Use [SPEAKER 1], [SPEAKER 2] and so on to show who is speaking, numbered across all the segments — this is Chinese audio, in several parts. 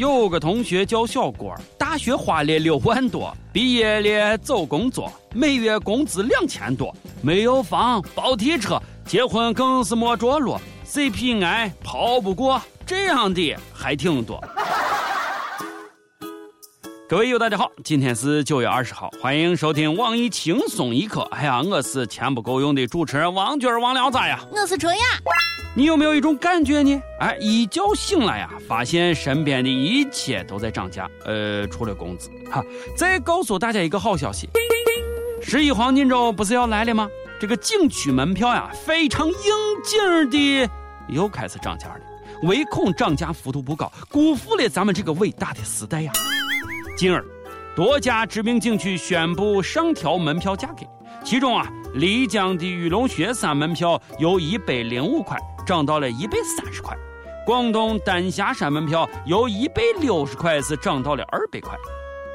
[SPEAKER 1] 有个同学叫小郭，大学花了六万多，毕业了找工作，每月工资两千多，没有房，包提车，结婚更是没着落，CPI 跑不过，这样的还挺多。各位友，大家好，今天是九月二十号，欢迎收听网易轻松一刻。哎呀，我是钱不够用的主持人王军王聊咋呀？
[SPEAKER 2] 我是春雅。
[SPEAKER 1] 你有没有一种感觉呢？哎，一觉醒来呀，发现身边的一切都在涨价，呃，除了工资。哈，再告诉大家一个好消息，十一黄金周不是要来了吗？这个景区门票呀，非常应景的又开始涨价了，唯恐涨价幅度不高，辜负了咱们这个伟大的时代呀。今儿，多家知名景区宣布上调门票价格，其中啊，丽江的玉龙雪山门票由一百零五块涨到了一百三十块，广东丹霞山门票由一百六十块是涨到了二百块。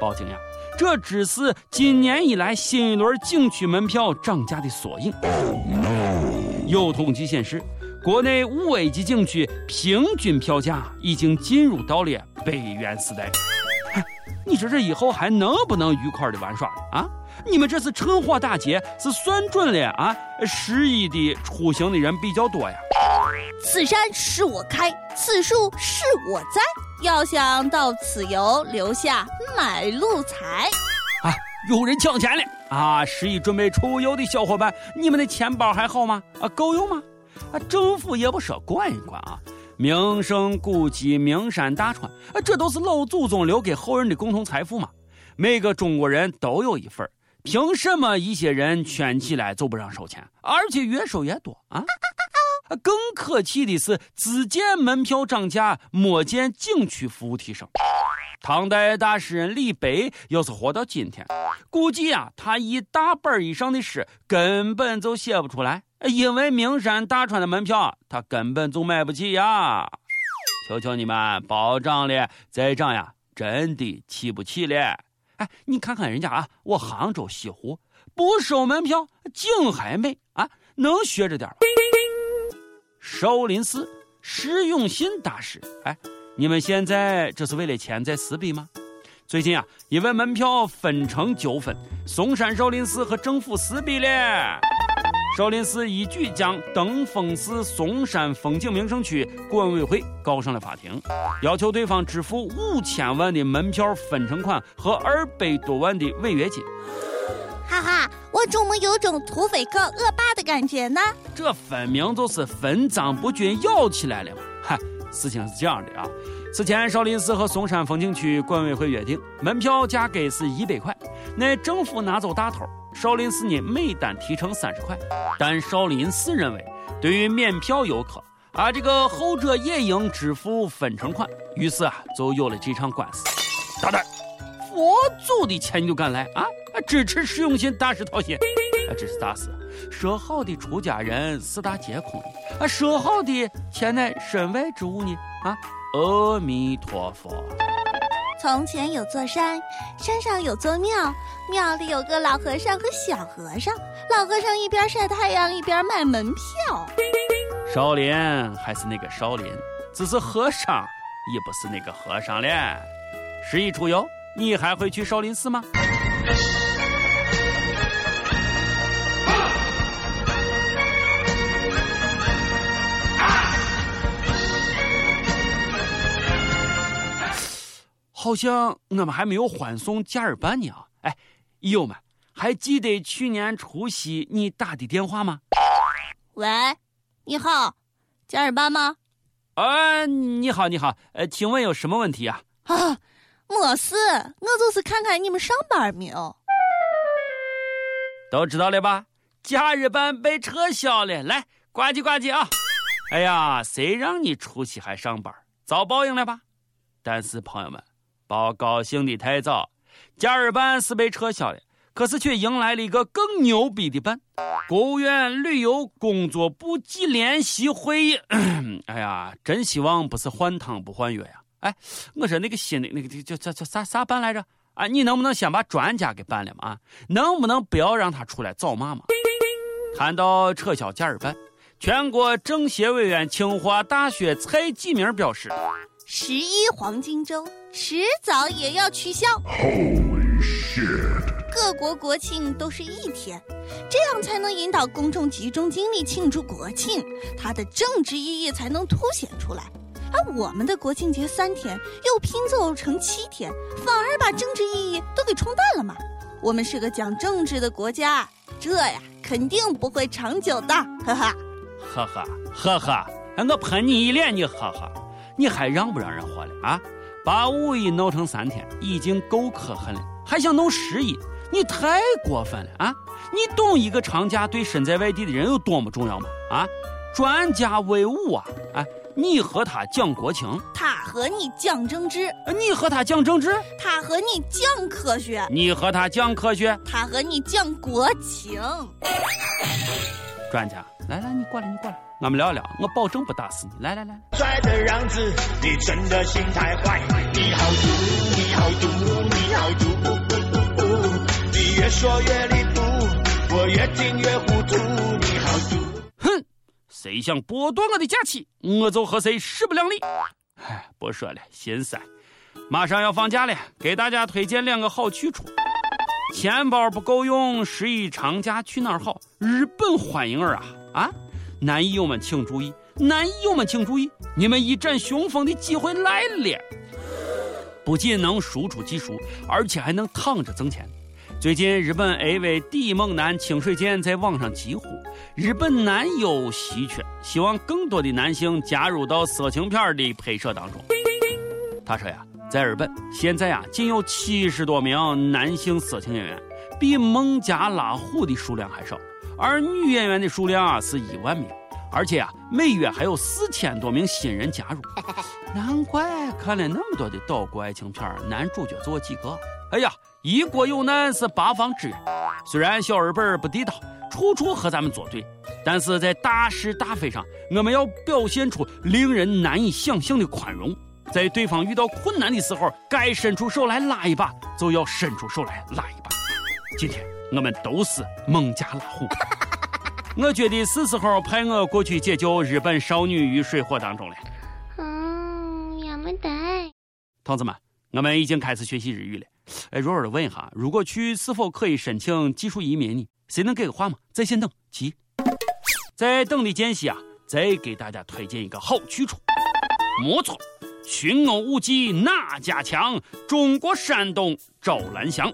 [SPEAKER 1] 报警呀，这只是今年以来新一轮景区门票涨价的缩影。有统计显示，国内五 A 级景区平均票价已经进入到了百元时代。你说这以后还能不能愉快的玩耍了啊？你们这是趁火打劫，是算准了啊？十一的出行的人比较多呀。
[SPEAKER 2] 此山是我开，此树是我栽。要想到此游，留下买路财。
[SPEAKER 1] 啊，有人抢钱了啊！十一准备出游的小伙伴，你们的钱包还好吗？啊，够用吗？啊，政府也不说管一管啊。名胜古迹、名山大川，这都是老祖宗留给后人的共同财富嘛。每个中国人都有一份凭什么一些人圈起来就不让收钱，而且越收越多啊？更可气的是，只见门票涨价，没见景区服务提升。唐代大诗人李白要是活到今天，估计啊，他一大本以上的诗根本就写不出来。因为名山大川的门票，他根本就买不起呀！求求你们，包涨了再涨呀，真的起不起了。哎，你看看人家啊，我杭州西湖不收门票，景还美啊，能学着点吗？少林寺释永信大师，哎，你们现在这是为了钱在撕逼吗？最近啊，因为门票分成纠纷，嵩山少林寺和政府撕逼了。少林寺一举将登封寺嵩山风景名胜区管委会告上了法庭，要求对方支付五千万的门票分成款和二百多万的违约金。
[SPEAKER 2] 哈哈，我怎么有种土匪告恶霸的感觉呢？
[SPEAKER 1] 这分明就是分赃不均咬起来了嘛！哈，事情是这样的啊。此前，少林寺和嵩山风景区管委会约定，门票价格是一百块，那政府拿走大头，少林寺呢每单提成三十块。但少林寺认为，对于免票游客，啊这个后者也应支付分成款，于是啊就有了这场官司。大胆，佛祖的钱你就敢来啊？支持释永信大师讨薪？啊这是咋事？说好的出家人四大皆空呢？啊说好的钱乃身外之物呢？啊？阿弥陀佛。
[SPEAKER 2] 从前有座山，山上有座庙，庙里有个老和尚和小和尚。老和尚一边晒太阳一边卖门票。
[SPEAKER 1] 少林还是那个少林，只是和尚也不是那个和尚了。十一出游，你还会去少林寺吗？好像我们还没有欢送假日班呢啊！哎，友们，还记得去年除夕你打的电话吗？
[SPEAKER 2] 喂，你好，假日班吗？
[SPEAKER 1] 啊，你好，你好，呃，请问有什么问题啊？
[SPEAKER 2] 啊，没事，我就是看看你们上班没有。
[SPEAKER 1] 都知道了吧？假日班被撤销了，来呱唧呱唧啊！哎呀，谁让你除夕还上班，遭报应了吧？但是朋友们。别高兴的太早，假日办是被撤销了，可是却迎来了一个更牛逼的办——国务院旅游工作部际联席会议。哎呀，真希望不是换汤不换药呀！哎，我说那个新的那个叫叫叫啥啥办来着？啊，你能不能先把专家给办了嘛？啊，能不能不要让他出来找骂嘛？谈到撤销假日办，全国政协委员、清华大学蔡继明表示。
[SPEAKER 2] 十一黄金周迟早也要取消。
[SPEAKER 3] Holy shit.
[SPEAKER 2] 各国国庆都是一天，这样才能引导公众集中精力庆祝国庆，它的政治意义才能凸显出来。而我们的国庆节三天又拼凑成七天，反而把政治意义都给冲淡了嘛。我们是个讲政治的国家，这呀肯定不会长久的，哈哈。
[SPEAKER 1] 呵呵呵呵，我喷你一脸，你呵呵，你还让不让人活了啊？把五一闹成三天已经够可恨了，还想弄十一，你太过分了啊！你懂一个长假对身在外地的人有多么重要吗？啊，专家威武啊！哎，你和他讲国情，
[SPEAKER 2] 他和你讲政治，
[SPEAKER 1] 你和他讲政治，
[SPEAKER 2] 他和你讲科学，
[SPEAKER 1] 你和他讲科学，
[SPEAKER 2] 他和你讲国情。
[SPEAKER 1] 专家，来来，你过来，你过来，我们聊聊，我保证不打死你。来来来，
[SPEAKER 4] 帅的样子，你真的心太坏。你好毒，你好毒，你好毒，呜呜呜呜你越说越离谱，我越听越糊涂。你好毒。
[SPEAKER 1] 哼，谁想剥夺我的假期，我就和谁势不两立。哎，不说了，心塞。马上要放假了，给大家推荐两个好去处。钱包不够用，十一长假去哪儿好？日本欢迎儿啊！啊，男艺友们请注意，男艺友们请注意，你们一展雄风的机会来了！不仅能输出技术，而且还能躺着挣钱。最近，日本 AV 第一猛男清水健在网上疾呼：“日本男优稀缺，希望更多的男性加入到色情片的拍摄当中。”他说呀，在日本现在呀，仅有七十多名男性色情演员，比孟加拉虎的数量还少，而女演员的数量啊是一万名，而且啊，每月还有四千多名新人加入。难怪看了那么多的岛国爱情片，男主角就几个。哎呀，一国有难是八方支援。虽然小日本不地道，处处和咱们作对，但是在大是大非上，我们要表现出令人难以想象的宽容。在对方遇到困难的时候，该伸出手来拉一把，就要伸出手来拉一把。今天我们都是孟加拉虎。我觉得是时候派我过去解救日本少女于水火当中了。
[SPEAKER 2] 嗯，也没得。
[SPEAKER 1] 同志们，我们已经开始学习日语了。哎，弱弱的问一下，如果去是否可以申请技术移民呢？谁能给个话吗？在线等，急。在等的间隙啊，再给大家推荐一个好去处。没错，群殴武技哪家强？中国山东赵兰祥。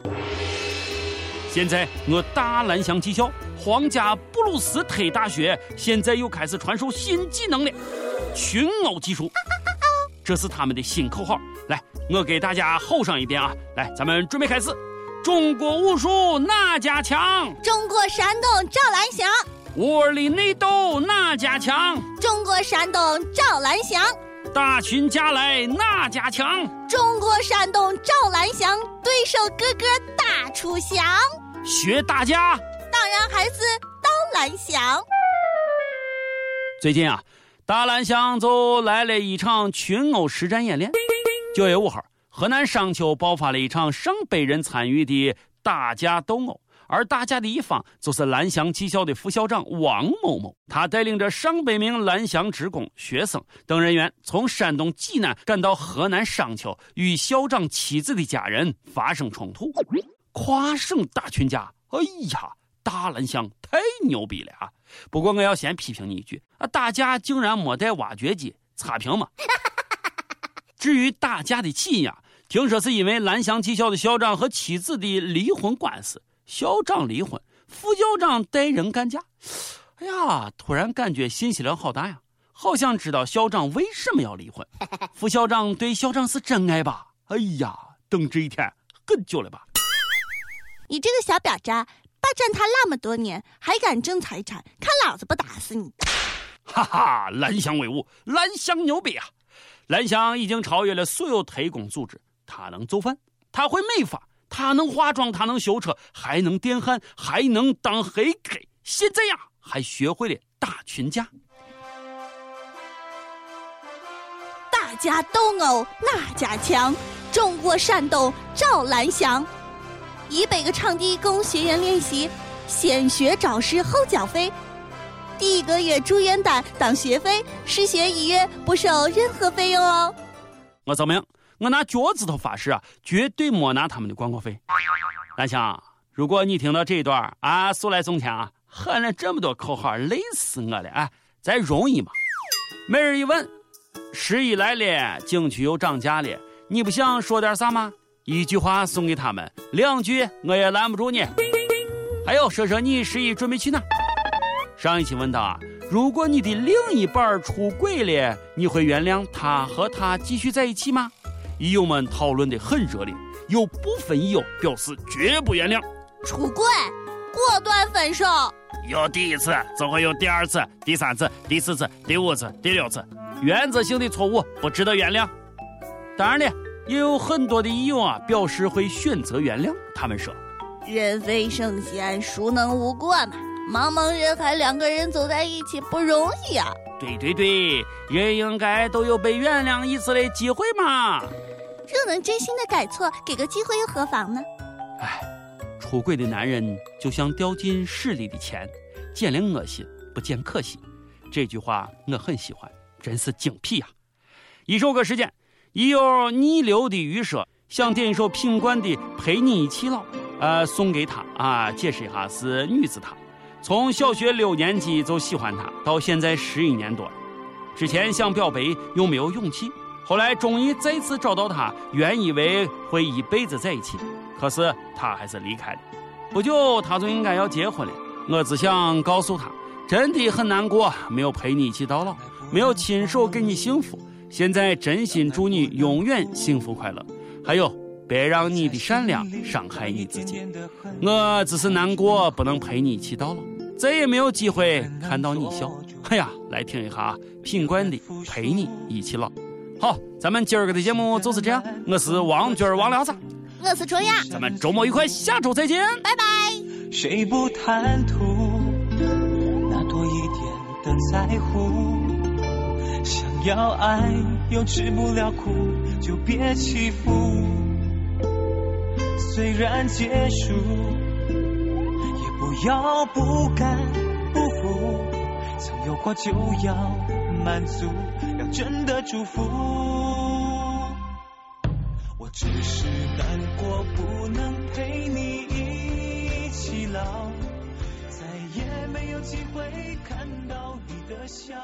[SPEAKER 1] 现在我大兰祥技校皇家布鲁斯特大学现在又开始传授新技能了，群殴技术。这是他们的新口号。来，我给大家吼上一遍啊！来，咱们准备开始。中国武术哪家强？
[SPEAKER 2] 中国山东赵兰祥，
[SPEAKER 1] 窝里内斗哪家强？
[SPEAKER 2] 中国山东赵兰祥，
[SPEAKER 1] 打群加来哪家强？
[SPEAKER 2] 中国山东赵兰祥，对手哥哥大楚翔，
[SPEAKER 1] 学大家。
[SPEAKER 2] 当然还是刀兰祥。
[SPEAKER 1] 最近啊，大兰祥就来了一场群殴实战演练。九月五号，河南商丘爆发了一场上百人参与的打架斗殴，而打架的一方就是蓝翔技校的副校长王某某。他带领着上百名蓝翔职工、学生等人员，从山东济南赶到河南商丘，与校长妻子的家人发生冲突，跨省打群架。哎呀，大蓝翔太牛逼了啊！不过我要先批评你一句啊，打架竟然没带挖掘机，差评吗？至于打架的起因，听说是因为蓝翔技校的校长和妻子的离婚官司，校长离婚，副校长带人干架。哎呀，突然感觉信息量好大呀，好想知道校长为什么要离婚。副校长对校长是真爱吧？哎呀，等这一天很久了吧？
[SPEAKER 2] 你这个小婊渣，霸占他那么多年，还敢争财产，看老子不打死你！
[SPEAKER 1] 哈哈，蓝翔威武，蓝翔牛逼啊！蓝翔已经超越了所有特工组织，他能做饭，他会美发，他能化妆，他能修车，还能电焊，还能当黑客。现在呀，还学会了打群架。
[SPEAKER 2] 大家斗殴哪家强？中国山东赵兰祥，一百个场地供学员练习，先学找师后缴费。第一个月住院单当学费，实学一月不收任何费用哦。
[SPEAKER 1] 我证明，我拿脚趾头发誓啊，绝对没拿他们的广告费。蓝翔，如果你听到这一段啊，速来送钱啊，喊了这么多口号，累死我了啊！咱容易吗？每日一问，十一来了，景区又涨价了，你不想说点啥吗？一句话送给他们，两句我也拦不住你。还有，说说你十一准备去哪？上一期问到啊，如果你的另一半出轨了，你会原谅他和他继续在一起吗？益友们讨论的很热烈，有部分益友表示绝不原谅。
[SPEAKER 2] 出轨，果断分手。
[SPEAKER 1] 有第一次，就会有第二次、第三次、第四次、第五次、第六次，原则性的错误不值得原谅。当然了，也有很多的益友啊表示会选择原谅。他们说。
[SPEAKER 2] 人非圣贤，孰能无过嘛？茫茫人海，两个人走在一起不容易啊！
[SPEAKER 1] 对对对，人应该都有被原谅一次的机会嘛。
[SPEAKER 2] 若能真心的改错，给个机会又何妨呢？
[SPEAKER 1] 哎，出轨的男人就像掉进屎里的钱，见了恶心，不见可惜。这句话我很喜欢，真是精辟呀！一首歌时间，已有逆流的预设，想点一首品冠的《陪你一起老》。呃，送给他啊！解释一下，是女子他，从小学六年级就喜欢他，到现在十一年多了。之前想表白又没有勇气，后来终于再次找到他，原以为会一辈子在一起，可是他还是离开了。不久他就应该要结婚了，我只想告诉他，真的很难过，没有陪你一起到老，没有亲手给你幸福。现在真心祝你永远幸福快乐。还有。别让你的善良伤害你自己。我只是难过，不能陪你一起到老，再也没有机会看到你笑。哎呀，来听一下品冠的《陪你一起老》。好，咱们今儿个的节目就是这样。我是王军王聊子，
[SPEAKER 2] 我是卓雅，
[SPEAKER 1] 咱们周末愉快，下周再见，
[SPEAKER 2] 拜拜。
[SPEAKER 4] 谁不贪图那多一点的在乎？想要爱又吃不了苦，就别欺负。虽然结束，也不要不甘不服。曾有过就要满足，要真的祝福。我只是难过，不能陪你一起老，再也没有机会看到你的笑。